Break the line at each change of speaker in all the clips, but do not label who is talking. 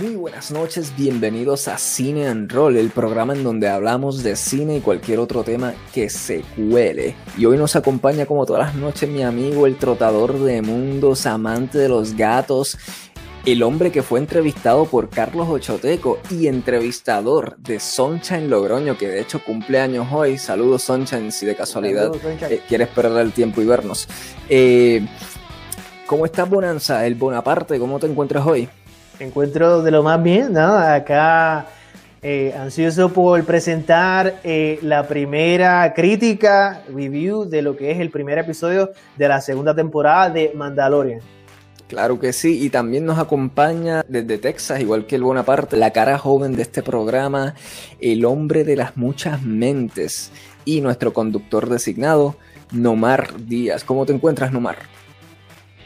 Muy buenas noches, bienvenidos a Cine and Roll, el programa en donde hablamos de cine y cualquier otro tema que se cuele. Y hoy nos acompaña como todas las noches mi amigo, el trotador de mundos, amante de los gatos, el hombre que fue entrevistado por Carlos Ochoteco y entrevistador de Sunshine Logroño, que de hecho cumple años hoy. Saludos Sunshine, si de casualidad eh, quieres perder el tiempo y vernos. Eh, ¿Cómo estás Bonanza? El Bonaparte, ¿cómo te encuentras hoy?
Encuentro de lo más bien, ¿no? Acá eh, ansioso por presentar eh, la primera crítica, review de lo que es el primer episodio de la segunda temporada de Mandalorian.
Claro que sí, y también nos acompaña desde Texas, igual que el Bonaparte, la cara joven de este programa, el hombre de las muchas mentes y nuestro conductor designado, Nomar Díaz. ¿Cómo te encuentras, Nomar?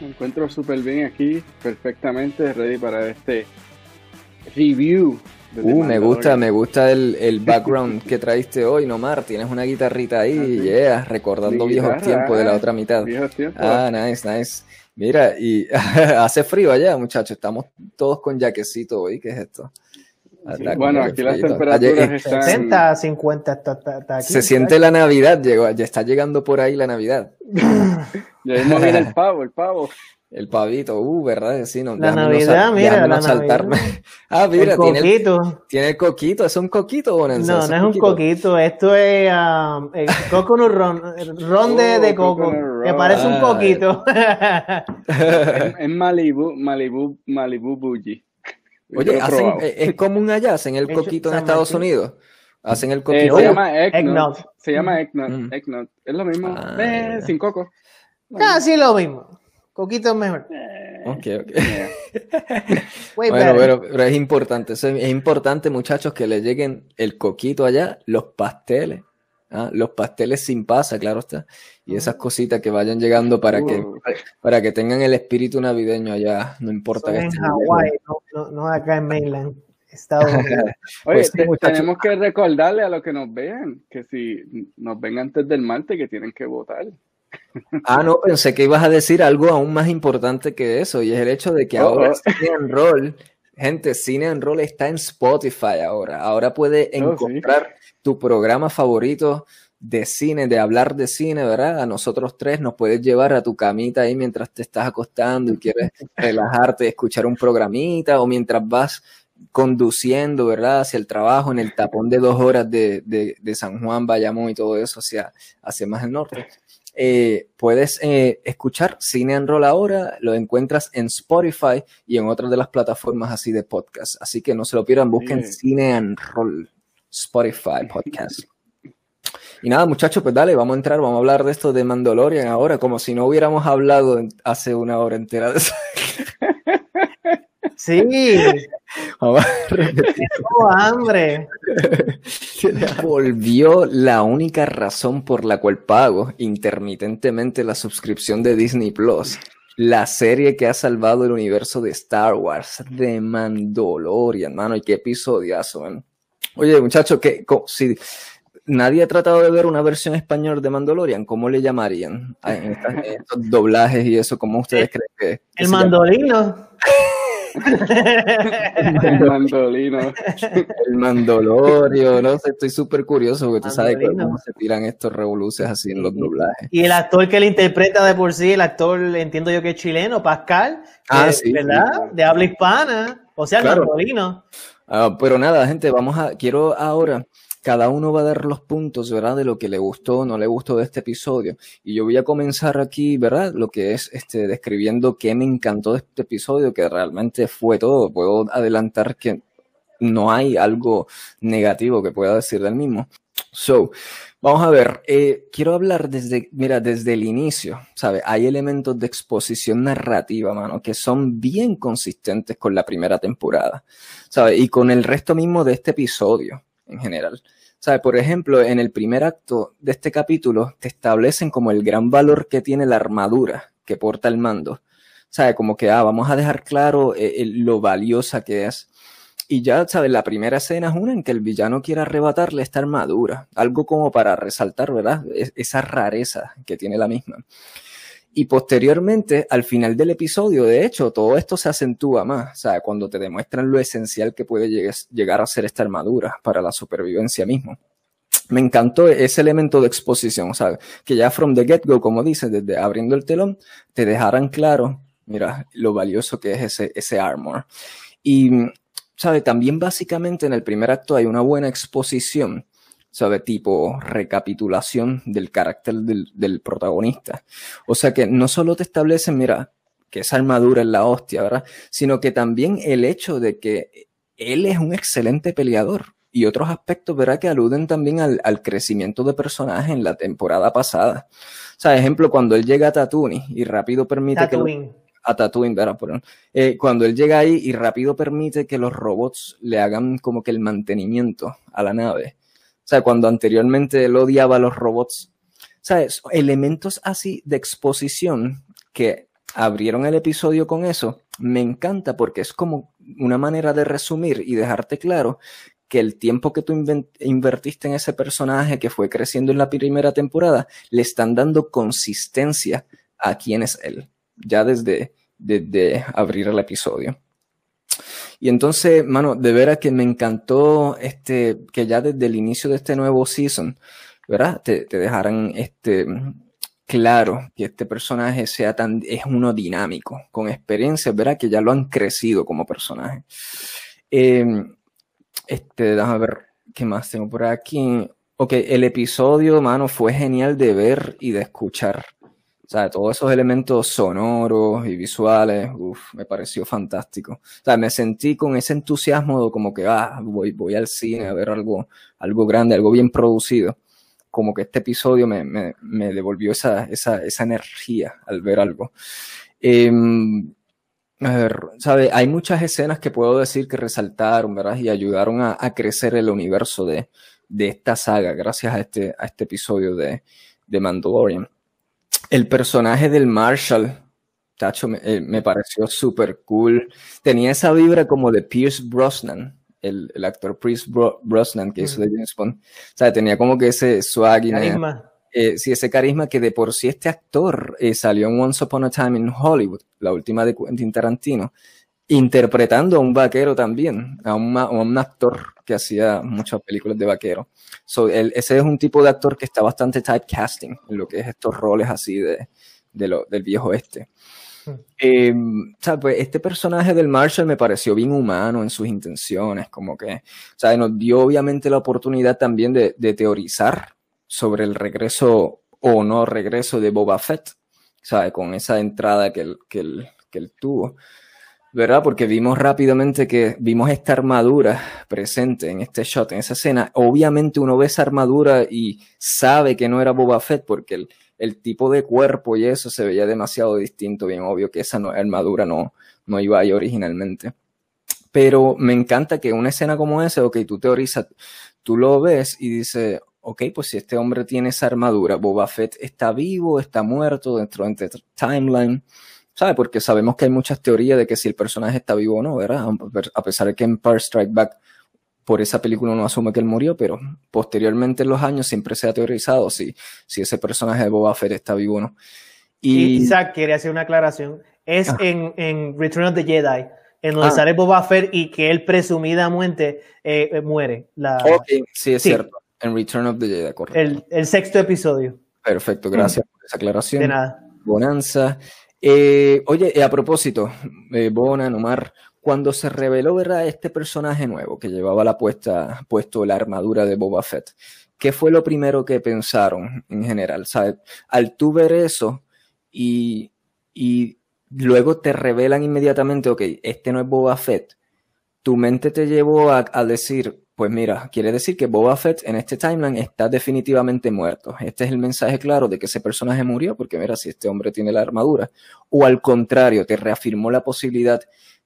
Me encuentro súper bien aquí, perfectamente ready para este review.
Uh, me gusta, me gusta el, el background que traiste hoy, Nomar. Tienes una guitarrita ahí, ah, yeah, recordando viejos tiempos de la otra mitad. Ah, nice, nice. Mira, y hace frío allá, muchachos. Estamos todos con jaquecito hoy. ¿Qué es esto?
Bueno, aquí las temperaturas están...
60, 50, está,
aquí, Se siente la Navidad, llegó, ya está llegando por ahí la Navidad.
ya no viene el pavo, el pavo.
El pavito, uh, ¿verdad? Sí, no,
la Navidad, mira, la
saltarme.
Navidad.
ah, mira,
el
tiene
coquito.
El, tiene el coquito, ¿es un coquito, Bonanza?
No, no es un coquito, esto es um, el coconut ron, ron de,
Oh,
de coco,
coconut
que
ron.
parece un coquito.
Es, es Malibu, Malibu, Malibu Bougie.
Oye, hacen, eh, es común allá, hacen el coquito en Estados. Unidos. Hacen el
Eh,
coquito.
se llama Eggnog. Se llama Eggnog.
Mm.
Eggnog. Es lo mismo.
Ah,
Eh, sin coco.
Casi lo mismo. Coquito es mejor.
Ok, ok.
Yeah.
Way
Bueno, pero, pero es importante, es importante, muchachos, que le lleguen el coquito allá, los pasteles, ¿ah? los pasteles sin pasa, claro está, y esas cositas que vayan llegando para que para que tengan el espíritu navideño allá, no importa que
en
estén
Hawái, no, no, no acá en mainland. Estados Unidos.
Oye,
Pues
te-
muchachos.
tenemos que recordarle a los que nos vean que si nos ven antes del martes que tienen que votar.
Ah, no, pensé que ibas a decir algo aún más importante que eso, y es el hecho de que
Oh,
ahora
oh.
Cine and Roll, gente, Cine and Roll está en Spotify ahora. Ahora puedes
Oh, sí.
Tu programa favorito de cine, de hablar de cine, ¿verdad? A nosotros tres nos puedes llevar a tu camita ahí mientras te estás acostando y quieres relajarte, escuchar un programita, o mientras vas conduciendo, ¿verdad? Hacia el trabajo en el tapón de dos horas de, de- de San Juan, Bayamón y todo eso, hacia, hacia más el norte. Eh, puedes eh, escuchar Cine and Roll ahora, lo encuentras en Spotify y en otras de las plataformas así de podcast. Así que no se lo pierdan, busquen
Sí.
Cine and Roll, Spotify Podcast. Y nada, muchachos, pues dale, vamos a entrar, vamos a hablar de esto de Mandalorian ahora, como si no hubiéramos hablado hace una hora entera de eso.
Sí, tengo hambre.
Volvió la única razón por la cual pago intermitentemente la suscripción de Disney Plus. La serie que ha salvado el universo de Star Wars, de Mandalorian, mano, y qué episodiazo, man. Oye, muchachos, que si nadie ha tratado de ver una versión español de Mandalorian, ¿cómo le llamarían? A- estos doblajes y eso, ¿cómo ustedes creen que, que
El mandolino.
El mandolino.
El Mandalorio, no sé, estoy súper curioso porque tú sabes
Mandolino.
cómo se tiran estos revoluces así en los doblajes.
Y el actor que le interpreta de por sí, el actor, entiendo yo que es chileno, Pascal, que-
Ah, sí,
¿verdad? De habla hispana, o sea, el
Claro.
mandolino.
Ah, pero nada, gente, vamos a, quiero ahora, cada uno va a dar los puntos, ¿verdad? De lo que le gustó o no le gustó de este episodio. Y yo voy a comenzar aquí, ¿verdad? Lo que es, este, describiendo qué me encantó de este episodio, que realmente fue todo. Puedo adelantar que no hay algo negativo que pueda decir del mismo. So, vamos a ver, eh, quiero hablar desde, mira, desde el inicio, ¿sabes? Hay elementos de exposición narrativa, mano, que son bien consistentes con la primera temporada, Y con el resto mismo de este episodio en general. ¿Sabes? Por ejemplo, en el primer acto de este capítulo te establecen como el gran valor que tiene la armadura que porta el mando. ¿Sabes? Como que, ah, vamos a dejar claro eh, lo valiosa que es. Y ya, ¿sabes? La primera escena es una en que el villano quiere arrebatarle esta armadura. Algo como para resaltar, ¿verdad? Es- esa rareza que tiene la misma. Y posteriormente, al final del episodio, de hecho, todo esto se acentúa más, o sea, cuando te demuestran lo esencial que puede llegar a ser esta armadura para la supervivencia mismo. Me encantó ese elemento de exposición, ¿sabes? Que ya from the get-go, como dice, desde abriendo el telón, te dejaran claro, mira, lo valioso que es ese, ese armor. Y, ¿sabe? También básicamente en el primer acto hay una buena exposición ¿sabe? Tipo recapitulación del carácter del, protagonista. O sea que no solo te establecen, mira, que esa armadura es la hostia, ¿verdad? Sino que también el hecho de que él es un excelente peleador. Y otros aspectos, ¿verdad? Que aluden también al, crecimiento de personaje en la temporada pasada. O sea, ejemplo, cuando él llega a Tatooine y rápido permite que... a Tatooine, ¿verdad? Eh, cuando él llega ahí y rápido permite que los robots le hagan como que el mantenimiento a la nave o sea, cuando anteriormente él odiaba a los robots. ¿Sabes? Elementos así de exposición que abrieron el episodio con eso, me encanta porque es como una manera de resumir y dejarte claro que el tiempo que tú invertiste en ese personaje que fue creciendo en la primera temporada, le están dando consistencia a quién es él, ya desde, desde abrir el episodio. Y entonces, mano, de veras que me encantó este, que ya desde el inicio de este nuevo season, ¿verdad? Te, dejaran este, claro que este personaje sea tan, es uno dinámico, con experiencia, ¿verdad? Que ya lo han crecido como personaje. Em, este, déjame ver qué más tengo por aquí. Ok, el episodio, mano, fue genial de ver y de escuchar. O sea, todos esos elementos sonoros y visuales, uff, me pareció fantástico. O sea, me sentí con ese entusiasmo de como que, ah, voy, voy al cine a ver algo, algo grande, algo bien producido. Como que este episodio me, me, me devolvió esa, esa, esa, energía al ver algo. Eh, a ver, ¿sabe? Hay muchas escenas que puedo decir que resaltaron, ¿verdad? Y ayudaron a, a crecer el universo de, de, esta saga gracias a este, a este episodio de, de Mandalorian el personaje del Marshall, tacho, me, eh, pareció súper cool. Tenía esa vibra como de Pierce Brosnan, el, actor Pierce Brosnan que hizo de James Bond. O sea, tenía como que ese swag y carisma. Eh, sí, ese carisma que de por sí este actor eh, salió en Once Upon a Time in Hollywood, la última de Quentin Tarantino, interpretando a un vaquero también, a un, a un actor que hacía muchas películas de vaquero. So, ese es un tipo de actor que está bastante typecasting en lo que es estos roles así de, de lo, del viejo este. Eh, pues este personaje del Marshall me pareció bien humano en sus intenciones, como que, sea, nos dio obviamente la oportunidad también de, de teorizar sobre el regreso o no regreso de Boba Fett, ¿sabes? Con esa entrada que él, que él, que él tuvo. ¿Verdad? Porque vimos rápidamente que vimos esta armadura presente en este shot, en esa escena. Obviamente uno ve esa armadura y sabe que no era Boba Fett porque el, el tipo de cuerpo y eso se veía demasiado distinto, bien obvio que esa armadura no, no iba ahí originalmente. Pero me encanta que una escena como esa, ok, tú teorizas, tú lo ves y dices, ok, pues si este hombre tiene esa armadura, Boba Fett está vivo, está muerto dentro de este timeline ¿Sabe? Porque sabemos que hay muchas teorías de que si el personaje está vivo o no, ¿verdad? A pesar de que en Empire Strike Back por esa película uno asume que él murió, pero posteriormente en los años siempre se ha teorizado si, si ese personaje de Boba Fett está vivo o no.
Y Isaac quería hacer una aclaración. Es ah. en, en, Return of the Jedi, en donde ah. sale Boba Fett y que él presumidamente eh, eh, muere. La...
Ok, sí, es cierto. En Return of the Jedi, correcto.
El, el sexto episodio.
Perfecto, gracias por esa aclaración.
De nada.
Bonanza. Eh, oye, eh, a propósito, eh, Bonan, Omar, cuando se reveló ¿verdad? este personaje nuevo que llevaba la puesta, puesto la armadura de Boba Fett, ¿qué fue lo primero que pensaron en general? ¿Sabes? Al tú ver eso y, y luego te revelan inmediatamente, ok, este no es Boba Fett, tu mente te llevó a decir, pues mira, quiere decir que Boba Fett en este timeline está definitivamente muerto. Este es el mensaje claro de que ese personaje murió, porque mira, si este hombre tiene la armadura. O al contrario, te reafirmó la posibilidad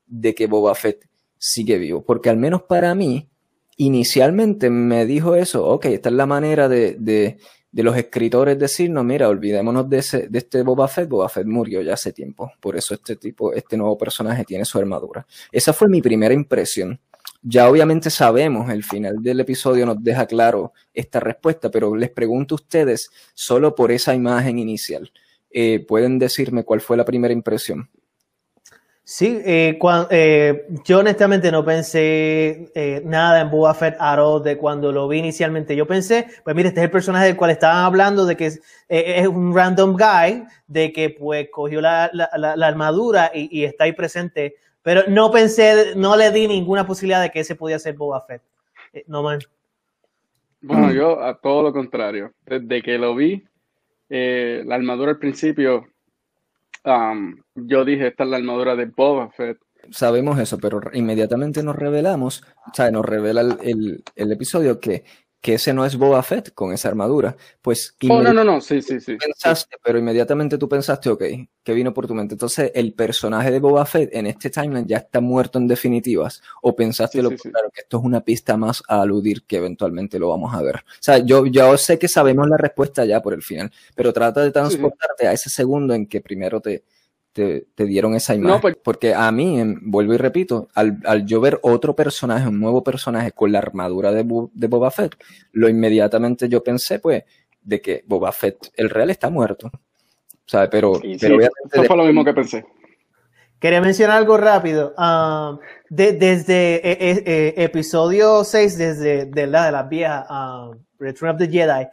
de que Boba Fett sigue vivo. Porque al menos para mí, inicialmente me dijo eso, ok, esta es la manera de, de, de los escritores decirnos, mira, olvidémonos de, ese, de este Boba Fett, Boba Fett murió ya hace tiempo. Por eso este tipo, este nuevo personaje tiene su armadura. Esa fue mi primera impresión ya obviamente sabemos, el final del episodio nos deja claro esta respuesta, pero les pregunto a ustedes, solo por esa imagen inicial, eh, ¿pueden decirme cuál fue la primera impresión?
Sí, eh, eh, yo honestamente no pensé eh, nada en Boba Fett all de cuando lo vi inicialmente. Yo pensé, pues mire, este es el personaje del cual estaban hablando, de que es, es un random guy, de que pues cogió la, armadura y, está ahí presente. Pero no pensé, no le di ninguna posibilidad de que ese podía ser Boba Fett. no man.
Bueno, yo a todo lo contrario. Desde que lo vi, la armadura al principio Um, yo dije, esta es la armadura de Boba Fett.
Sabemos eso, pero inmediatamente nos revelamos, o sea, nos revela el, el, episodio que, que ese no es Boba Fett con esa armadura. Pues.
Oh, no, no, no, sí, sí, sí.
Pensaste, pero inmediatamente tú pensaste, ok, que vino por tu mente. Entonces, el personaje de Boba Fett en este timeline ya está muerto en definitivas. O pensaste lo claro, que esto es una pista más a aludir que eventualmente lo vamos a ver. O sea, yo, yo sé que sabemos la respuesta ya por el final, pero trata de transportarte a ese segundo en que primero te te, dieron esa imagen. Pues- porque a mí, vuelvo y repito, al, al, yo ver otro personaje, un nuevo personaje con la armadura de, de Boba Fett, lo inmediatamente yo pensé, pues, de que Boba Fett, el real, está muerto. ¿Sabe? Pero, pero
eso fue lo mismo que pensé.
Quería mencionar algo rápido. Um, desde eh, eh, eh, episodio 6, desde de la de las viejas, um, Return of the Jedi,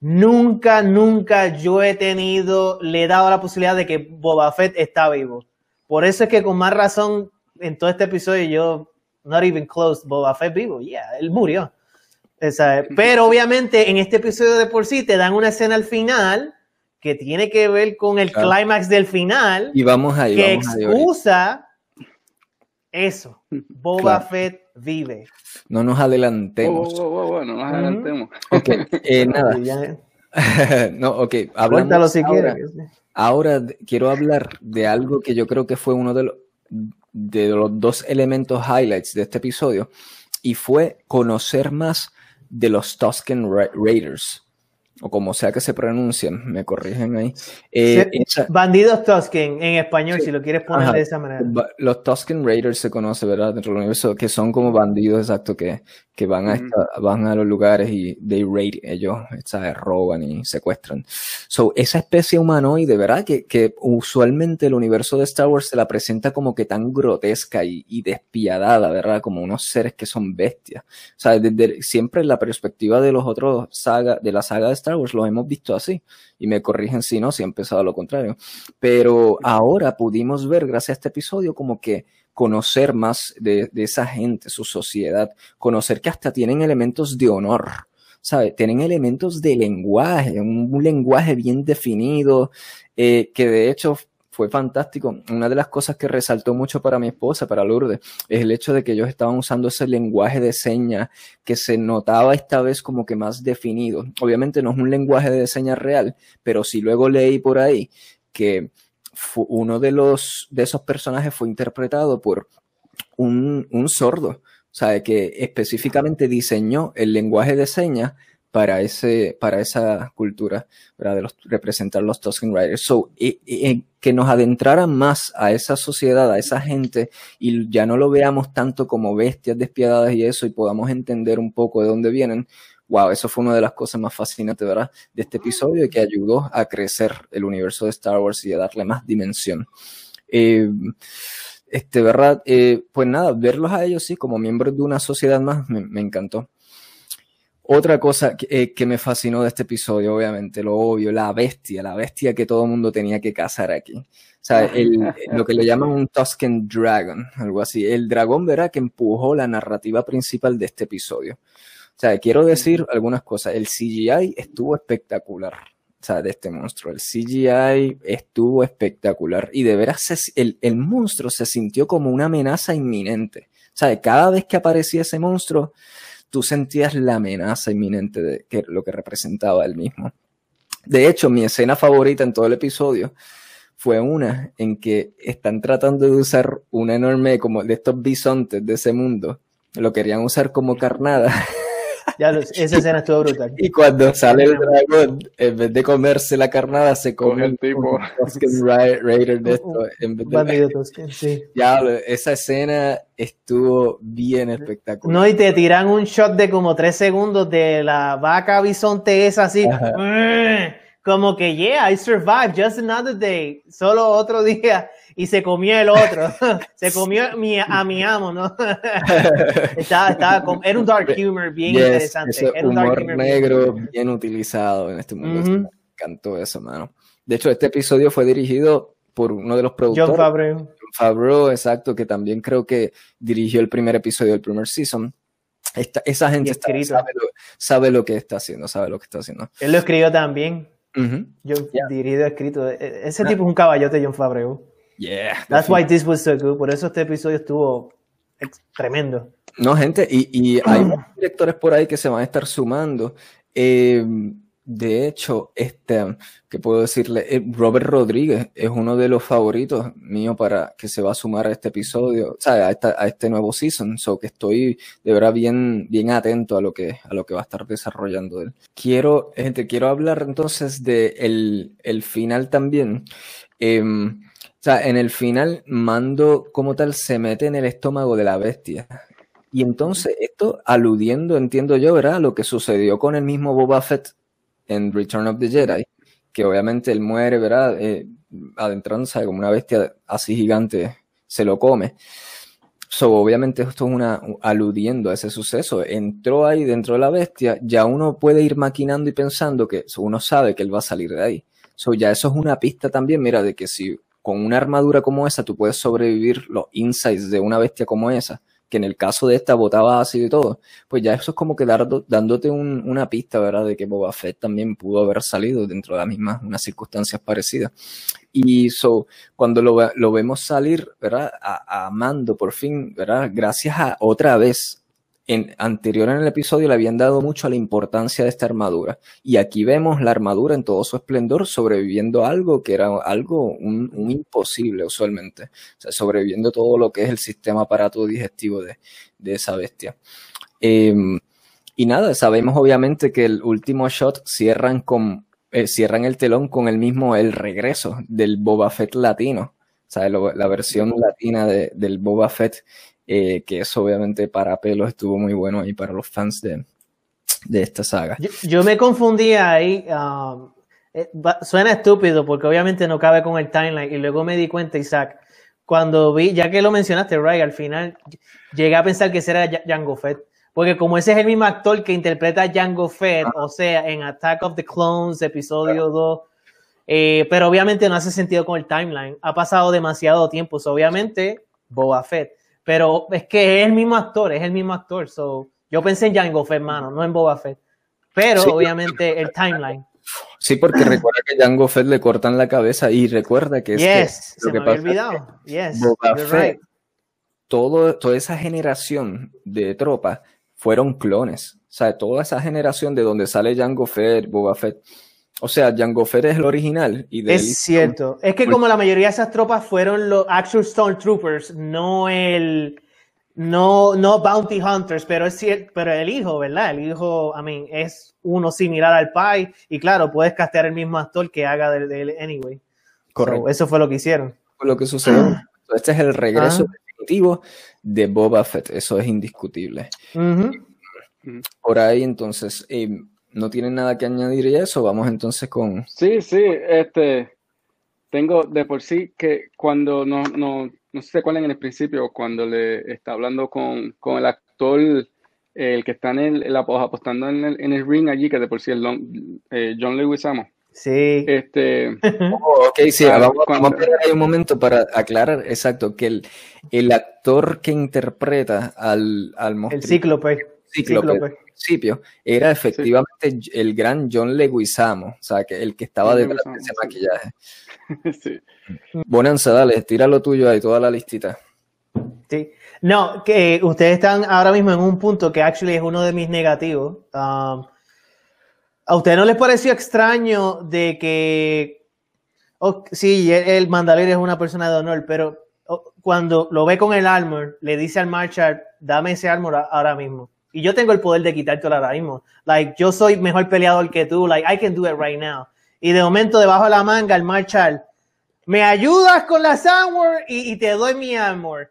Nunca, nunca yo he tenido, le he dado la posibilidad de que Boba Fett está vivo. Por eso es que con más razón en todo este episodio yo, not even close, Boba Fett vivo, yeah, él murió. Pero obviamente en este episodio de por sí te dan una escena al final que tiene que ver con el clímax del final.
Y vamos ahí.
Que excusa eso. Boba Fett vive.
No nos adelantemos.
no nos adelantemos.
Ok, eh, nada. no, ok, hablando.
si
ahora, ahora quiero hablar de algo que yo creo que fue uno de los, de los dos elementos highlights de este episodio y fue conocer más de los Tusken Raiders o como sea que se pronuncien, me corrigen ahí.
Eh, bandidos Tusken en español, si lo quieres poner de esa manera.
Los Tusken Raiders se conoce, ¿verdad? Dentro del universo, que son como bandidos, exacto, que, que van, a van a los lugares y they raid, ellos ¿sabes? roban y secuestran. So, esa especie humanoide, ¿verdad? Que, que usualmente el universo de Star Wars se la presenta como que tan grotesca y, y despiadada, ¿verdad? Como unos seres que son bestias. O sea, desde, siempre la perspectiva de los otros saga, de la saga de Star Los hemos visto así. Y me corrigen si no, si han pensado lo contrario. Pero ahora pudimos ver, gracias a este episodio, como que conocer más de, esa gente, su sociedad, conocer que hasta tienen elementos de honor, ¿sabe? Tienen elementos de lenguaje, un, lenguaje bien definido, eh, que de hecho fue fantástico. Una de las cosas que resaltó mucho para mi esposa, para Lourdes, es el hecho de que ellos estaban usando ese lenguaje de señas que se notaba esta vez como que más definido. Obviamente no es un lenguaje de señas real, pero si luego leí por ahí que uno de los de esos personajes fue interpretado por un, un sordo, o sea, que específicamente diseñó el lenguaje de señas para ese para esa cultura, para de los, representar los Tusken Riders. So, que nos adentraran más a esa sociedad, a esa gente y ya no lo veamos tanto como bestias despiadadas y eso y podamos entender un poco de dónde vienen, wow, eso fue una de las cosas más fascinantes, ¿verdad? De este episodio y que ayudó a crecer el universo de Star Wars y a darle más dimensión. Eh, este, ¿verdad? Eh, pues nada, verlos a ellos, sí, como miembros de una sociedad más, me, encantó. Otra cosa eh, que, me fascinó de este episodio, obviamente, lo obvio, la bestia, la bestia que todo el mundo tenía que cazar aquí. O sea, lo que le llaman un Tusken Dragon, algo así. El dragón, ¿verdad? Que empujó la narrativa principal de este episodio. O sea, quiero decir algunas cosas. El CGI estuvo espectacular. O sea, de este monstruo. El CGI estuvo espectacular. Y de veras, el, el monstruo se sintió como una amenaza inminente. O sea, cada vez que aparecía ese monstruo, tú sentías la amenaza inminente de que, lo que representaba él mismo. De hecho, mi escena favorita en todo el episodio fue una en que están tratando de usar una enorme, como de estos bisontes de ese mundo, lo querían usar como carnada.
Ya, esa escena estuvo brutal.
Y cuando sale el dragón, en vez de comerse la carnada, se come
el tipo.
Raider de esto. En vez de... sí. Ya, esa escena estuvo bien espectacular.
No, y te tiran un shot de como tres segundos de la vaca bisonte esa así. como que, yeah, I survived just another day, solo otro día, y se comió el otro, se comió mi, a mi amo, ¿no? estaba, estaba era un dark humor bien interesante. Era
un humor negro bien, utilizado en este mundo. Me encantó eso, mano. De hecho, este episodio fue dirigido por uno de los productores.
John Favreau.
John Favreau, exacto, que también creo que dirigió el primer episodio del primer season. esa gente sabe, lo, que está haciendo, sabe lo que está haciendo.
Él lo escribió también. Yo dirigido, escrito. E, e, ese tipo es un caballote, John Favreau.
Yeah.
That's why this was so good. Por eso este episodio estuvo tremendo.
No, gente, y, y hay directores por ahí que se van a estar sumando. Eh, de hecho, este, ¿qué puedo decirle? Eh, Robert Rodríguez es uno de los favoritos míos para que se va a sumar a este episodio, o sea, a, a este nuevo season, so que estoy de verdad bien, bien atento a lo que, a lo que va a estar desarrollando él. Quiero, gente, quiero hablar entonces de el, el final también. Em, o sea, en el final, Mando como tal se mete en el estómago de la bestia. Y entonces, esto aludiendo, entiendo yo, ¿verdad? Lo que sucedió con el mismo Boba Fett en Return of the Jedi, que obviamente él muere, ¿verdad? Eh, adentrándose como una bestia así gigante, se lo come. So, obviamente esto es una aludiendo a ese suceso. Entró ahí dentro de la bestia, ya uno puede ir maquinando y pensando que uno sabe que él va a salir de ahí. So, ya eso es una pista también, mira, de que si con una armadura como esa tú puedes sobrevivir los insights de una bestia como esa, que en el caso de esta botaba ácido y todo, pues ya eso es como que dándote una pista, ¿verdad? De que Boba Fett también pudo haber salido dentro de las mismas, unas circunstancias parecidas. Y so, cuando lo, vemos salir, ¿verdad? A, Mando por fin, ¿verdad? Gracias a otra vez anterior en el episodio le habían dado mucho a la importancia de esta armadura. Y aquí vemos la armadura en todo su esplendor sobreviviendo algo que era algo, un, imposible usualmente. O sea, sobreviviendo todo lo que es el sistema aparato digestivo de, de esa bestia. Em, y nada, sabemos obviamente que el último shot cierran con, eh, cierran el telón con el mismo, el regreso del Boba Fett latino. O sea, la versión latina de, del Boba Fett eh, que eso obviamente para pelos estuvo muy bueno ahí para los fans de, de esta saga.
Yo, me confundía ahí, um, eh, suena estúpido porque obviamente no cabe con el timeline y luego me di cuenta, Isaac, cuando vi, ya que lo mencionaste, Ray, al final llegué a pensar que ese era Jango Fett. Porque como ese es el mismo actor que interpreta a Jango Fett, ah. o sea, en Attack of the Clones, episodio 2, eh, pero obviamente no hace sentido con el timeline. Ha pasado demasiado tiempo, obviamente Boba Fett. Pero es que es el mismo actor, es el mismo actor. So, yo pensé en Jango Fett, hermano, no en Boba Fett. Pero obviamente el timeline.
Sí, porque recuerda que Jango Fett le cortan la cabeza y recuerda que es
yes, que lo que me había olvidado. yes, Boba Fett,
todo, toda esa generación de tropas fueron clones. O sea, toda esa generación de donde sale Jango Fett, Boba Fett, o sea, Jango Fett es el original. Y de
es cierto. Es que como la mayoría de esas tropas fueron los actual Stormtroopers, no el... No, no Bounty Hunters, pero es cierto, pero el hijo, ¿verdad? El hijo, I mean, es uno similar al Pai y claro, puedes castear el mismo actor que haga de, él anyway. Correcto. eso fue lo que hicieron.
Fue lo que sucedió. Este es el regreso ah. definitivo de Boba Fett, eso es indiscutible. Por ahí entonces, eh, no tienen nada que añadir y eso, vamos entonces con...
Sí, sí, este, tengo de por sí que cuando no, no, no sé cuál en el principio, cuando le está hablando con, el actor, el que está en el, apostando en el, en el ring allí, que de por sí es eh, John Lewis Amo.
Sí.
Este,
oh, ok, sí, ah, vamos, a esperar ahí un momento para aclarar, exacto, que el, el actor que interpreta al, al
El cíclope.
Cíclope principio era efectivamente el gran John Leguizamo, o sea, que el que estaba detrás de ese maquillaje. sí. Bonanza, dale, tira lo tuyo ahí, toda la listita.
Sí. No, que ustedes están ahora mismo en un punto que actually es uno de mis negativos. Um, ¿A ustedes no les pareció extraño de que, oh, sí, el, Mandalorian es una persona de honor, pero oh, cuando lo ve con el armor, le dice al Marshall, dame ese armor ahora mismo y yo tengo el poder de quitártelo ahora mismo. Like, yo soy mejor peleador que tú. Like, I can do it right now. Y de momento, debajo de la manga, el Marshall, me ayudas con la Soundware y, te doy mi armor.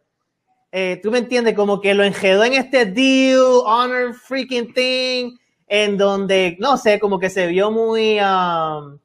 Eh, tú me entiendes, como que lo enjedó en este deal, honor freaking thing, en donde, no sé, como que se vio muy, um,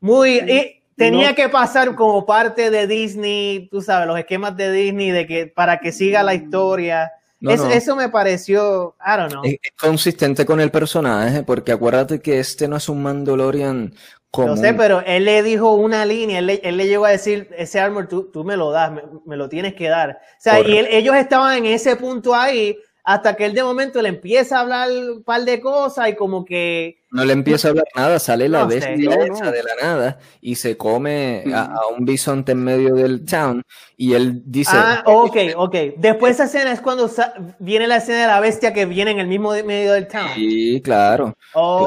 Muy, y tenía que pasar como parte de Disney, tú sabes, los esquemas de Disney de que para que siga la historia. Eso, me pareció, I don't know.
Es, consistente con el personaje, porque acuérdate que este no es un Mandalorian
no sé, pero él le dijo una línea, él le, llegó a decir, ese armor tú, tú me lo das, me, lo tienes que dar. O sea, y ellos estaban en ese punto ahí hasta que él de momento le empieza a hablar un par de cosas y como que...
No le empieza a hablar nada, sale la bestia de la nada y se come a, un bisonte en medio del town y él dice...
Ah, ok, ok. Después esa escena es cuando viene la escena de la bestia que viene en el mismo medio del town.
Sí, claro.
Oh,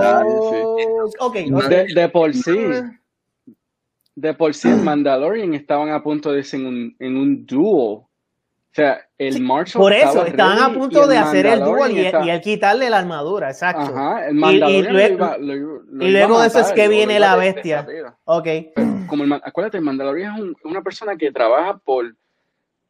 De, por sí. De por sí en Mandalorian estaban a punto de ser en un dúo o sea, el Marshall.
Por eso, estaban a punto de hacer el duel y, el quitarle la armadura, exacto.
Ajá, el y,
y luego de eso es que viene la bestia. Ok.
como el, acuérdate, el Mandalorian es una persona que trabaja por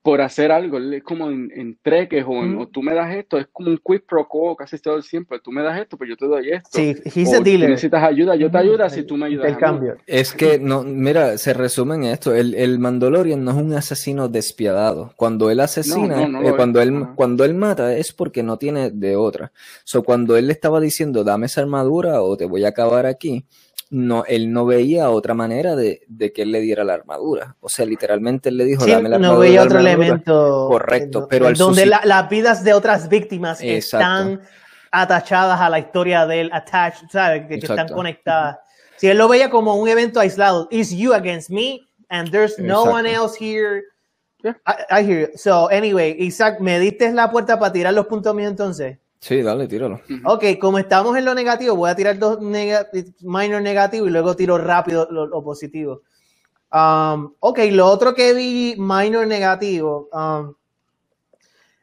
por hacer algo, es como en, en treques o, en, tú me das esto, es como un quick pro quo casi todo el tiempo, tú me das esto, pues yo te doy esto.
Sí, he's a dealer.
Si necesitas ayuda, yo te ayudo si tú me ayudas.
El cambio.
Es que, no, mira, se resume en esto, el, el Mandalorian no es un asesino despiadado. Cuando él asesina, eh, cuando, él, cuando él mata es porque no tiene de otra. So, cuando él le estaba diciendo, dame esa armadura o te voy a acabar aquí, no, él no veía otra manera de, que él le diera la armadura. O sea, literalmente él le dijo, dame la armadura.
No veía otro elemento.
Correcto, pero al
Donde las vidas de otras víctimas están atachadas a la historia del attached, ¿sabes? Que, están conectadas. Si él lo veía como un evento aislado, is you against me and there's no one else here. I, hear you. So, anyway, Isaac, ¿me diste la puerta para tirar los puntos míos entonces?
Sí, dale, tíralo.
Ok, como estamos en lo negativo, voy a tirar dos minor negativos y luego tiro rápido lo, positivo. Um, ok, lo otro que vi minor negativo. Um,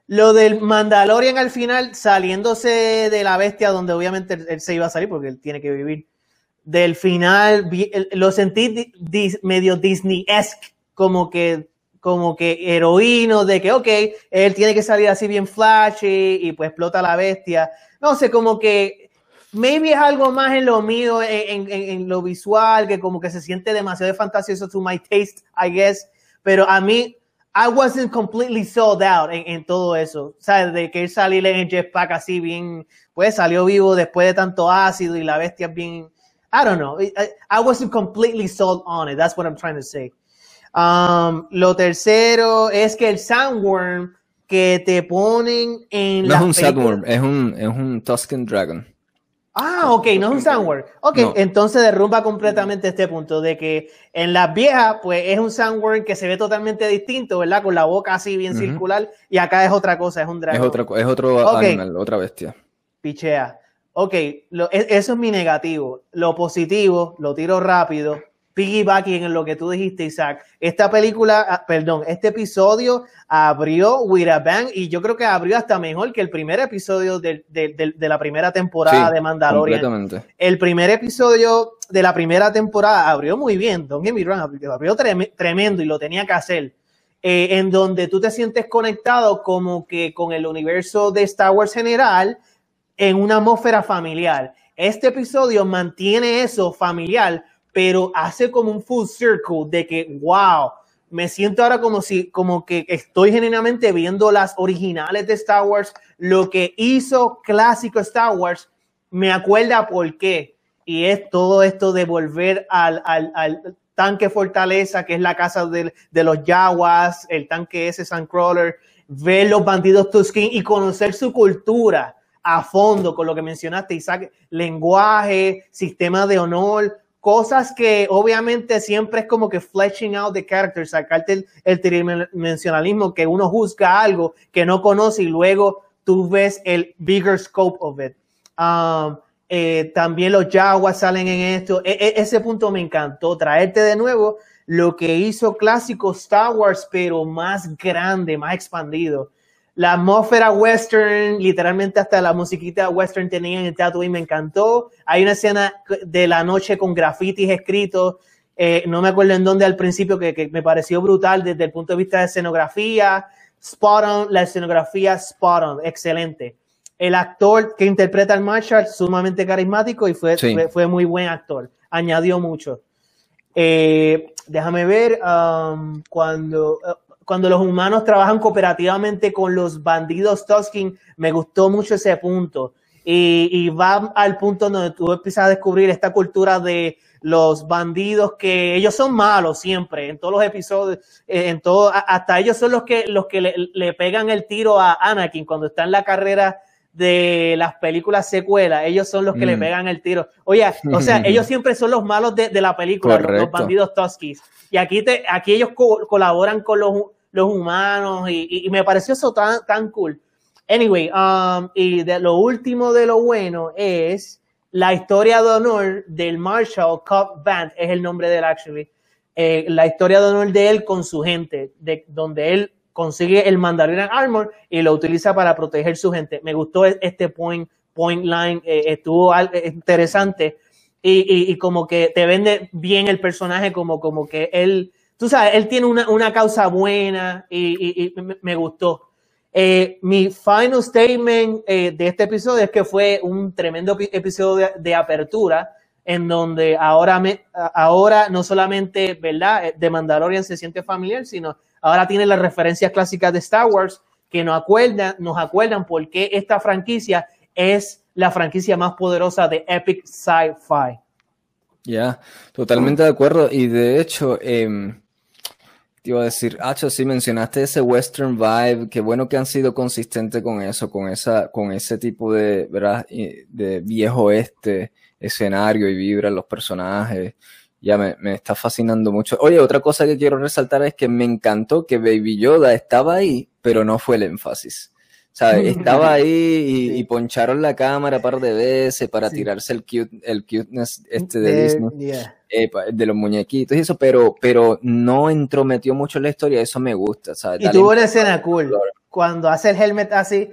lo del Mandalorian al final saliéndose de la bestia donde obviamente él, se iba a salir porque él tiene que vivir. Del final lo sentí medio Disney-esque, como que como que heroíno de que, ok, él tiene que salir así bien flashy y pues explota la bestia. No sé, como que maybe es algo más en lo mío, en, en, en lo visual, que como que se siente demasiado fantasioso to my taste, I guess. Pero a mí, I wasn't completely sold out en, en todo eso. ¿Sabes? De que él salió en jetpack así bien, pues salió vivo después de tanto ácido y la bestia bien. I don't know. I wasn't completely sold on it. That's what I'm trying to say. Um, lo tercero es que el sandworm que te ponen en
no es un sandworm, es un, es un Tusken Dragon.
Ah, ok, no es un sandworm. Ok, entonces derrumba completamente este punto de que en las viejas, pues es un sandworm que se ve totalmente distinto, ¿verdad? Con la boca así bien circular, y acá es otra cosa, es un dragón.
Es, otra, es otro animal, otra bestia.
Pichea. Ok, lo, e, eso es mi negativo. Lo positivo, lo tiro rápido piggybacking en lo que tú dijiste, Isaac. Esta película, ah, perdón, este episodio abrió with a bang y yo creo que abrió hasta mejor que el primer episodio de, la primera temporada de Mandalorian. El primer episodio de la primera temporada abrió muy bien, Don me abrió tremendo y lo tenía que hacer. Eh, en donde tú te sientes conectado como que con el universo de Star Wars general en una atmósfera familiar. Este episodio mantiene eso familiar pero hace como un full circle de que, wow, me siento ahora como si, como que estoy genuinamente viendo las originales de Star Wars, lo que hizo clásico Star Wars, me acuerda por qué. Y es todo esto de volver al, al, tanque fortaleza, que es la casa de, de los Yaguas, el tanque ese Sandcrawler, ver los bandidos Tusken y conocer su cultura a fondo, con lo que mencionaste, Isaac, lenguaje, sistema de honor, cosas que obviamente siempre es como que fleshing out the character, sacarte el, el tridimensionalismo, que uno juzga algo que no conoce y luego tú ves el bigger scope of it. Um, eh, también los Jaguars salen en esto. E, e, ese punto me encantó, traerte de nuevo lo que hizo clásico Star Wars, pero más grande, más expandido la atmósfera western, literalmente hasta la musiquita western tenía en el teatro y me encantó. Hay una escena de la noche con grafitis escritos, eh, no me acuerdo en dónde al principio, que, me pareció brutal desde el punto de vista de escenografía. Spot on, la escenografía spot on, excelente. El actor que interpreta al Marshall, sumamente carismático y fue, fue, muy buen actor, añadió mucho. Eh, déjame ver, um, cuando, cuando los humanos trabajan cooperativamente con los bandidos Tusking, me gustó mucho ese punto. Y, y, va al punto donde tú empiezas a descubrir esta cultura de los bandidos que ellos son malos siempre, en todos los episodios, eh, en todo, hasta ellos son los que, los que le, le pegan el tiro a Anakin cuando está en la carrera de las películas secuelas, ellos son los que le mm. pegan el tiro. Oye, o sea, ellos siempre son los malos de, de la película, los, bandidos Tuskies. Y aquí, te, aquí ellos colaboran con los, los humanos y, me pareció eso tan, tan cool. Anyway, um, y lo último de lo bueno es la historia de honor del Marshall Cup Band, es el nombre del actually. Eh, la historia de honor de él con su gente, de donde él consigue el Mandalorian Armor y lo utiliza para proteger su gente. Me gustó e-, este point, point line, eh, estuvo interesante y, y, como que te vende bien el personaje como, como que él, tú sabes, él tiene una, una causa buena y, y me gustó. Eh, mi final statement eh, de este episodio es que fue un tremendo episodio de, apertura en donde ahora, me, ahora no solamente, ¿verdad? De Mandalorian se siente familiar, sino ahora tiene las referencias clásicas de Star Wars que nos acuerdan, nos acuerdan por qué esta franquicia es la franquicia más poderosa de Epic Sci-Fi.
Ya, totalmente de acuerdo. Y de hecho, eh, te iba a decir, Hacho, sí mencionaste ese western vibe, qué bueno que han sido consistentes con eso, con esa, con ese tipo de, ¿verdad? de viejo este escenario y vibra los personajes ya me, me, está fascinando mucho. Oye, otra cosa que quiero resaltar es que me encantó que Baby Yoda estaba ahí, pero no fue el énfasis. Sea, estaba ahí y, poncharon la cámara un par de veces para tirarse el, cute, el cuteness este de, Disney, eh, de los muñequitos y eso, pero, pero no entrometió mucho en la historia, eso me gusta.
Y tuvo una escena cool. Cuando hace el helmet así,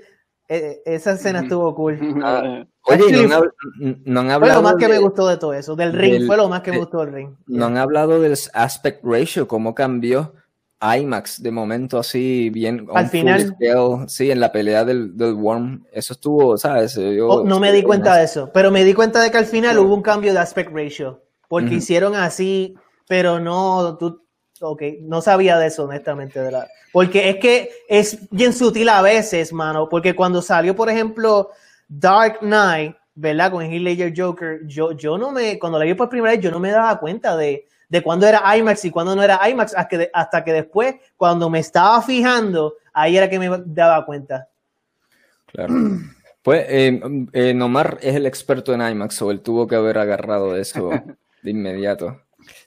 eh, esa escena estuvo cool.
Ah, oye, no, han, hablado. Fue
lo más que me gustó de todo eso. Del ring, fue lo más que me gustó del ring.
No han hablado del aspect ratio, cómo cambió IMAX de momento así, bien.
Al final.
sí, en la pelea del, del Worm. Eso estuvo, ¿sabes?
Oh, no me di cuenta de eso, pero me di cuenta de que al final hubo un cambio de aspect ratio. Porque hicieron así, pero no. Tú, Ok, no sabía de eso, honestamente. De la... Porque es que es bien sutil a veces, mano. Porque cuando salió, por ejemplo, Dark Knight, ¿verdad? Con Heath Ledger Joker, yo, yo no me, cuando la vi por primera vez, yo no me daba cuenta de, de cuándo era IMAX y cuándo no era IMAX, hasta que, hasta que después, cuando me estaba fijando, ahí era que me daba cuenta.
Claro. Pues eh, eh, Nomar es el experto en IMAX, o él tuvo que haber agarrado eso de inmediato.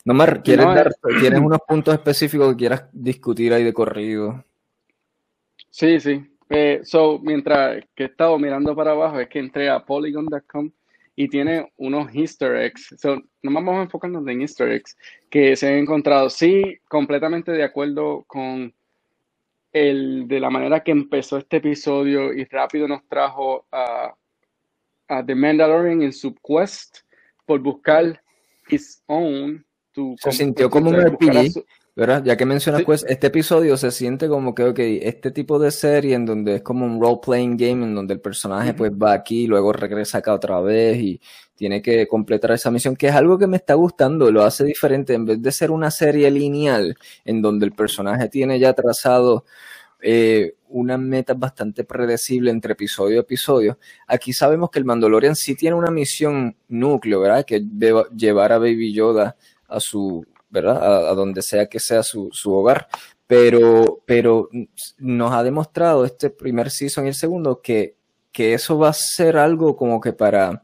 Nomar, ¿quieres dar, ¿tienes unos puntos específicos que quieras discutir ahí de corrido?
Sí, sí. Eh, so, mientras que he estado mirando para abajo, es que entré a polygon.com y tiene unos easter eggs. So, no vamos a enfocarnos en easter eggs que se han encontrado. Sí, completamente de acuerdo con el de la manera que empezó este episodio y rápido nos trajo a, a The Mandalorian en su quest por buscar his own
se sintió como un RPG, ¿verdad? Ya que mencionas, pues, este episodio se siente como que, ok, este tipo de serie en donde es como un role-playing game en donde el personaje, pues, va aquí, luego regresa acá otra vez y tiene que completar esa misión, que es algo que me está gustando, lo hace diferente, en vez de ser una serie lineal en donde el personaje tiene ya trazado eh, una meta bastante predecible entre episodio y episodio. Aquí sabemos que el Mandalorian sí tiene una misión núcleo, ¿verdad? Que debe llevar a Baby Yoda a su, ¿verdad? A, donde sea que sea su, su, hogar. Pero, pero nos ha demostrado este primer season y el segundo que, que eso va a ser algo como que para,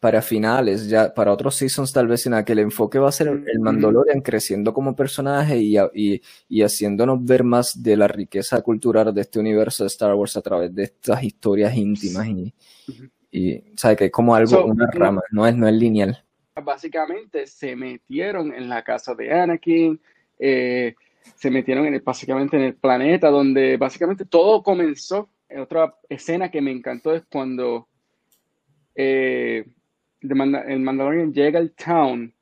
para finales, ya para otros seasons tal vez en que el enfoque va a ser el Mandalorian creciendo como personaje y, y, y, haciéndonos ver más de la riqueza cultural de este universo de Star Wars a través de estas historias íntimas y, y ¿sabe? que es como algo, una rama, no es, no es lineal
básicamente se metieron en la casa de Anakin, eh, se metieron en básicamente en el planeta donde básicamente todo comenzó. Otra escena que me encantó es cuando eh, el Mandalorian llega al town,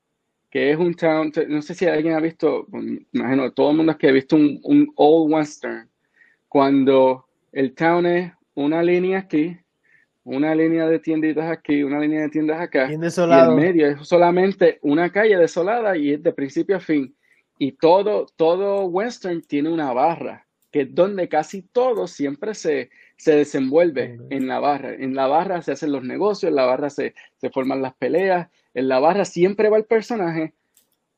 que es un town, no sé si alguien ha visto, imagino, todo el mundo es que ha visto un, un old western, cuando el town es una línea aquí, una línea de tienditas aquí, una línea de tiendas acá,
Bien
y
desolado.
el medio es solamente una calle desolada y es de principio a fin. Y todo, todo western tiene una barra, que es donde casi todo siempre se, se desenvuelve en la barra. En la barra se hacen los negocios, en la barra se, se forman las peleas, en la barra siempre va el personaje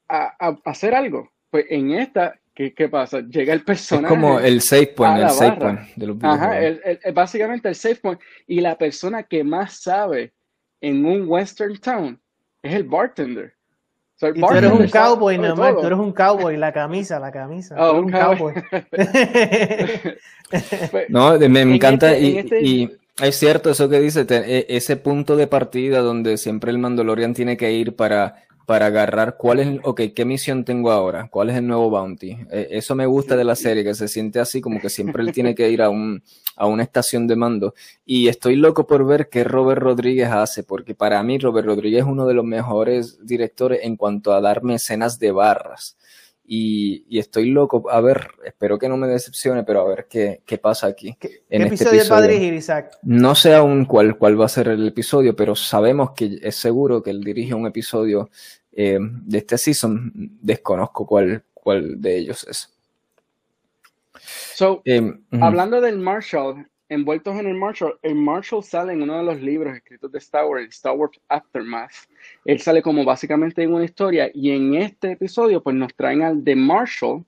a, a- a hacer algo. Pues en esta, ¿qué, qué pasa? Llega el
Es
personaje.
como el save point, el
barra.
point de los
Ajá, el- el- básicamente el safe point. Y la persona que más sabe en un western town es el bartender. O sea, el
Y tú eres un cowboy, nomás.
todo.
Tú eres un cowboy, la camisa, la camisa. Eres
un
un cowboy.
Pues,
No, me
En
encanta
este-
y,
este-
y es cierto eso que dice, te- e- ese punto de partida donde siempre el Mandalorian tiene que ir para, para agarrar cuál es, ok, ¿qué misión tengo ahora? ¿Cuál es el nuevo bounty? Eh, eso me gusta de la serie, que se siente así como que siempre él tiene que ir a un, a una estación de mando. Y estoy loco por ver qué Robert Rodríguez hace, porque para mí Robert Rodríguez es uno de los mejores directores en cuanto a darme escenas de barras. Y, y estoy loco, a ver, espero que no me decepcione, pero a ver qué, qué pasa aquí.
¿Qué,
en
qué
este
episodio va a dirigir Isaac?
No sé aún cuál, cuál va a ser el episodio, pero sabemos que es seguro que él dirige un episodio eh, de este season. Desconozco cuál, cuál de ellos es.
so,
Eh,
hablando del Marshall, envueltos en el Marshall, el Marshall sale en uno de los libros escritos de Star Wars, Star Wars Aftermath. Él sale como básicamente en una historia y en este episodio pues nos traen al The Marshall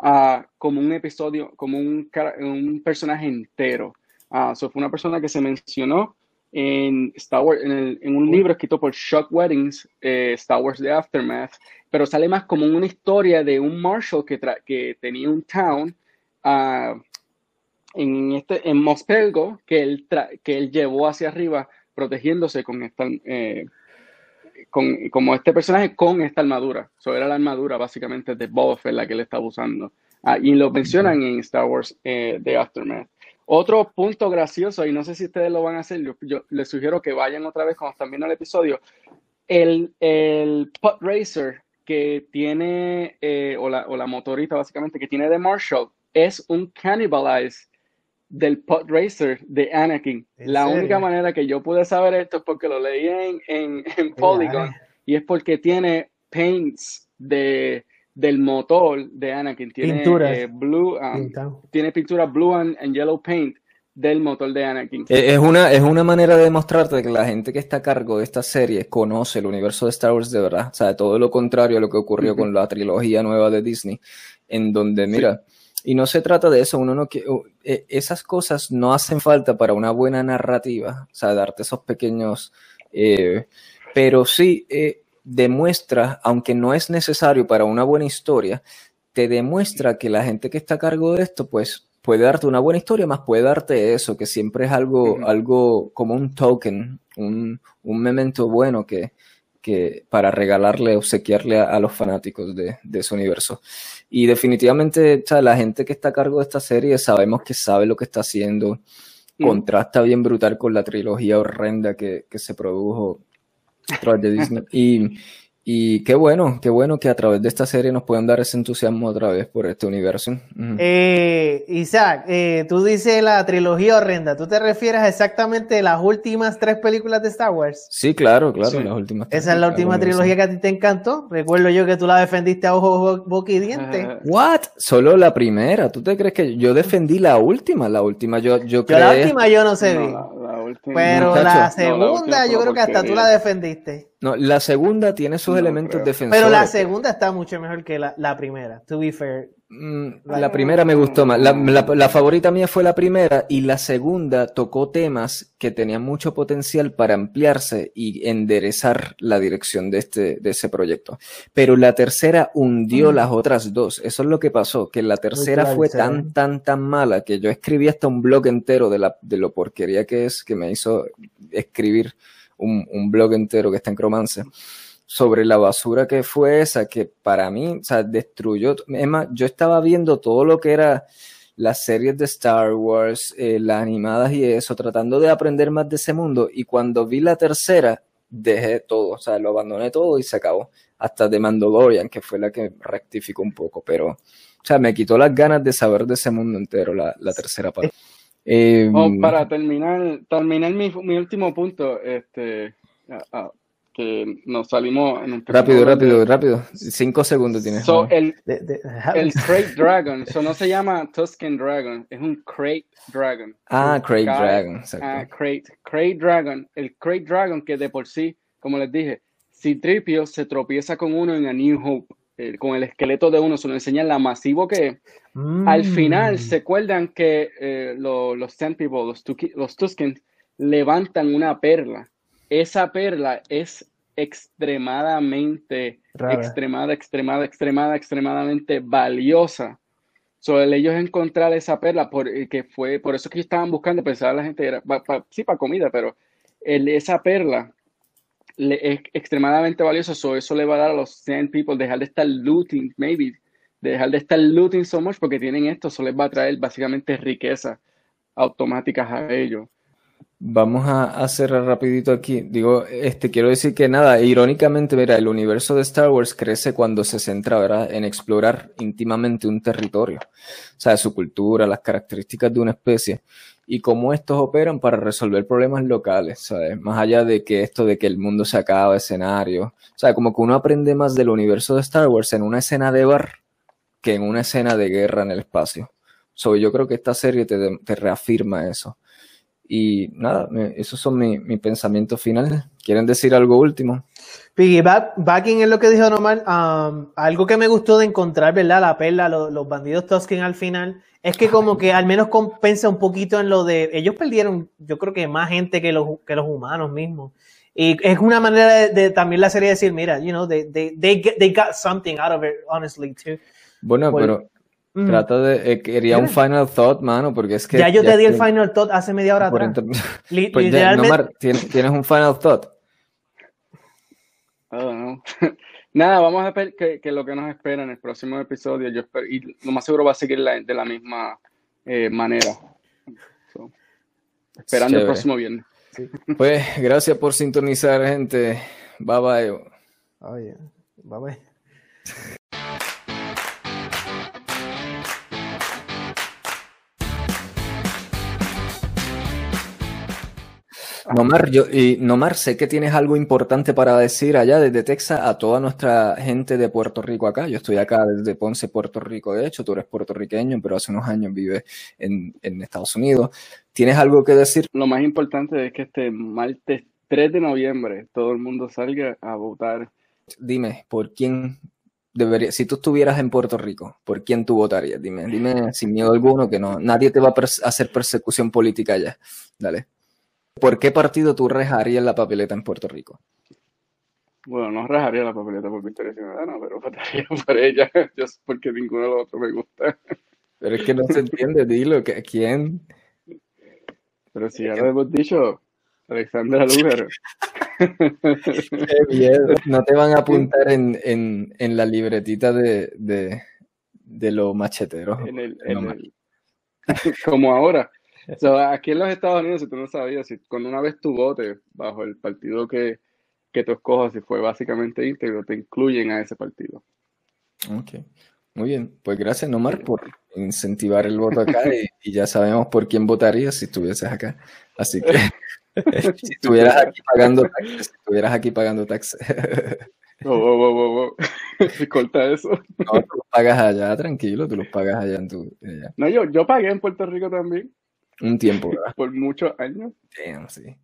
ah, como un episodio, como un, un personaje entero. Ah, so fue una persona que se mencionó en Star Wars, en, el- en un libro escrito por Chuck Weddings, eh, Star Wars The Aftermath, pero sale más como una historia de un Marshall que, que tenía un town ah, en, este, en Mospelgo que él, tra- que él llevó hacia arriba protegiéndose con esta, eh, con, como este personaje con esta armadura. Eso era la armadura básicamente de Boba Fett la que él estaba usando. Ah, y lo mencionan en Star Wars eh, The Aftermath. Otro punto gracioso, y no sé si ustedes lo van a hacer, yo, yo les sugiero que vayan otra vez cuando están viendo el episodio. El, el Pod Racer que tiene, eh, o, la, o la motorita básicamente que tiene de Marshall, es un cannibalize del Pod Racer de Anakin.
¿En
La
serio?
única manera que yo pude saber esto es porque lo leí en, en, en Polygon y es porque tiene paints de, del motor de Anakin. Tiene
Pinturas.
eh, blue, um, tiene pintura blue and, and yellow paint del motor de Anakin.
Eh, Es una, es una manera de demostrarte que la gente que está a cargo de esta serie conoce el universo de Star Wars de verdad. O sea, todo lo contrario a lo que ocurrió con la trilogía nueva de Disney, en donde, mira, y no se trata de eso, uno no que esas cosas no hacen falta para una buena narrativa, o sea, darte esos pequeños, eh, pero sí eh, demuestra, aunque no es necesario para una buena historia, te demuestra que la gente que está a cargo de esto, pues puede darte una buena historia, más puede darte eso, que siempre es algo, algo como un token, un, un memento bueno que, que para regalarle, obsequiarle a, a los fanáticos de, de ese universo. Y definitivamente, o sea, la gente que está a cargo de esta serie sabemos que sabe lo que está haciendo,
Mm.
contrasta bien brutal con la trilogía horrenda que, que se produjo a través de Disney. Y, y qué bueno, qué bueno que a través de esta serie nos puedan dar ese entusiasmo otra vez por este universo.
Eh, Isaac, eh, tú dices la trilogía horrenda. ¿Tú te refieres a exactamente las últimas tres películas de Star Wars?
Sí, claro, claro,
Sí.
las últimas. tres,
Esa es la última trilogía que a ti te encantó. Recuerdo yo que tú la defendiste a ojos, bo- boca y diente.
What? Solo la primera. ¿Tú te crees que yo defendí la última? La última yo, yo
Yo la
creé-
última yo no sé
no,
bien.
la, la última.
Pero
Muchacho.
la
No, la
segunda yo creo que hasta tú la defendiste.
No, la segunda tiene sus
No
elementos
creo.
defensores.
Pero la segunda está mucho mejor que la, la primera, to be fair.
Mm, La primera me gustó más. La, la- la favorita mía fue la primera y la segunda tocó temas que tenían mucho potencial para ampliarse y enderezar la dirección de este, de ese proyecto. Pero la tercera hundió
Mm.
las otras dos. Eso es lo que pasó, que la tercera fue tan, tan, tan mala que yo escribí hasta un blog entero de, la, de lo porquería que es, que me hizo escribir un, blog entero que está en Cromance sobre la basura que fue esa, que para mí, o sea, destruyó. Es más, yo estaba viendo todo lo que era las series de Star Wars, eh, las animadas y eso, tratando de aprender más de ese mundo. Y cuando vi la tercera, dejé todo, o sea, lo abandoné todo y se acabó. Hasta The Mandalorian, que fue la que rectificó un poco, pero, o sea, me quitó las ganas de saber de ese mundo entero, la, la tercera parte. Eh,
Oh, para terminar, terminar mi, mi último punto, este, ah, ah, que nos salimos en un
rápido, rápido, rápido. Cinco segundos tienes.
So, el,
De- de-
el Crate Dragon, so no se llama Tusken Dragon, es un Crate Dragon.
ah, Craig
Cae-
Dragon.
Ah,
exacto.
Crate, Crate Dragon, el Crate Dragon que de por sí, como les dije, si Tripio se tropieza con uno en A New Hope, eh, con el esqueleto de uno, se lo enseñan la masivo que. Al
Mm.
final se acuerdan que eh, lo- los Sand People, los, Tuki- los Tuskens, levantan una perla. Esa perla es extremadamente,
Rara.
extremada, extremada, extremada, extremadamente valiosa. So, el ellos encontrar esa perla, por, eh, que fue, por eso que estaban buscando, pensaba la gente, era, pa- pa- sí, para comida, pero el- esa perla le- es extremadamente valiosa. So, eso le va a dar a los Sand People dejar de estar looting, maybe, de dejar de estar looting so much porque tienen esto, eso les va a traer básicamente riquezas automáticas a ellos.
Vamos a hacer rapidito aquí. Digo, este, quiero decir que nada, irónicamente, mira, el universo de Star Wars crece cuando se centra, ¿verdad?, en explorar íntimamente un territorio. O sea, su cultura, las características de una especie y cómo estos operan para resolver problemas locales, ¿sabes? Más allá de que esto de que el mundo se acaba, escenario. O sea, como que uno aprende más del universo de Star Wars en una escena de bar que en una escena de guerra en el espacio. So, yo creo que esta serie te, te reafirma eso. Y nada, esos son mi- mis pensamientos finales. ¿Quieren decir algo último?
Piggyback backing en lo que dijo Norman, um, algo que me gustó de encontrar, ¿verdad? La perla, lo- los bandidos Tusken al final, es que como que al menos compensa un poquito en lo de, ellos perdieron, yo creo que más gente que los, que los humanos mismos. Y es una manera de, de también la serie decir, mira, you know, they, they, they, get- they got something out of it, honestly, too.
Bueno,
Pues,
pero
Mm.
trata de... eh, quería un final thought, mano, porque es que...
ya yo te di el final thought hace media hora atrás.
Pues ya,
literalmente,
Nomar, ¿tienes, tienes un final thought?
Nada, vamos a ver que, que lo que nos espera en el próximo episodio. Yo espero, y lo más seguro va a seguir la- de la misma eh, manera. So, esperando el próximo viernes.
Pues gracias por sintonizar, gente. Bye bye.
Oye, vamos.
Nomar, yo, y Nomar, sé que tienes algo importante para decir allá desde Texas a toda nuestra gente de Puerto Rico acá. Yo estoy acá desde Ponce, Puerto Rico. De hecho, tú eres puertorriqueño, pero hace unos años vives en, en Estados Unidos. ¿Tienes algo que decir?
Lo más importante es que este martes 3 de noviembre todo el mundo salga a votar.
Dime, ¿por quién debería, si tú estuvieras en Puerto Rico, ¿por quién tú votarías? Dime, dime sin miedo alguno que no, nadie te va a hacer persecución política allá. Dale. ¿Por qué partido tú rejarías la papeleta en Puerto Rico?
Bueno, no rajaría la papeleta por Victoria Ciudadana, pero votaría por ella, just porque ninguno de los otros me gusta.
Pero es que no se entiende, dilo, que ¿quién?
Pero si ya lo hemos dicho, Alexandra Lugar.
Qué miedo. No te van a apuntar en, en, en la libretita de, de, de los macheteros.
en el, en el- como ahora. So, aquí en los Estados Unidos, si tú no sabías, si cuando una vez tú votes bajo el partido que, que tú escojas, si fue básicamente íntegro, te incluyen a ese partido.
Ok. Muy bien, pues gracias Nomar por incentivar el voto acá y, y ya sabemos por quién votarías si estuvieses acá. Así que si estuvieras aquí pagando taxes, si estuvieras aquí pagando taxes,
oh, oh, oh, oh. Corta eso.
no, tú los pagas allá, tranquilo, tú los pagas allá en tu allá.
No, yo, yo pagué en Puerto Rico también
un tiempo, ¿verdad?
por muchos años.
Damn, sí.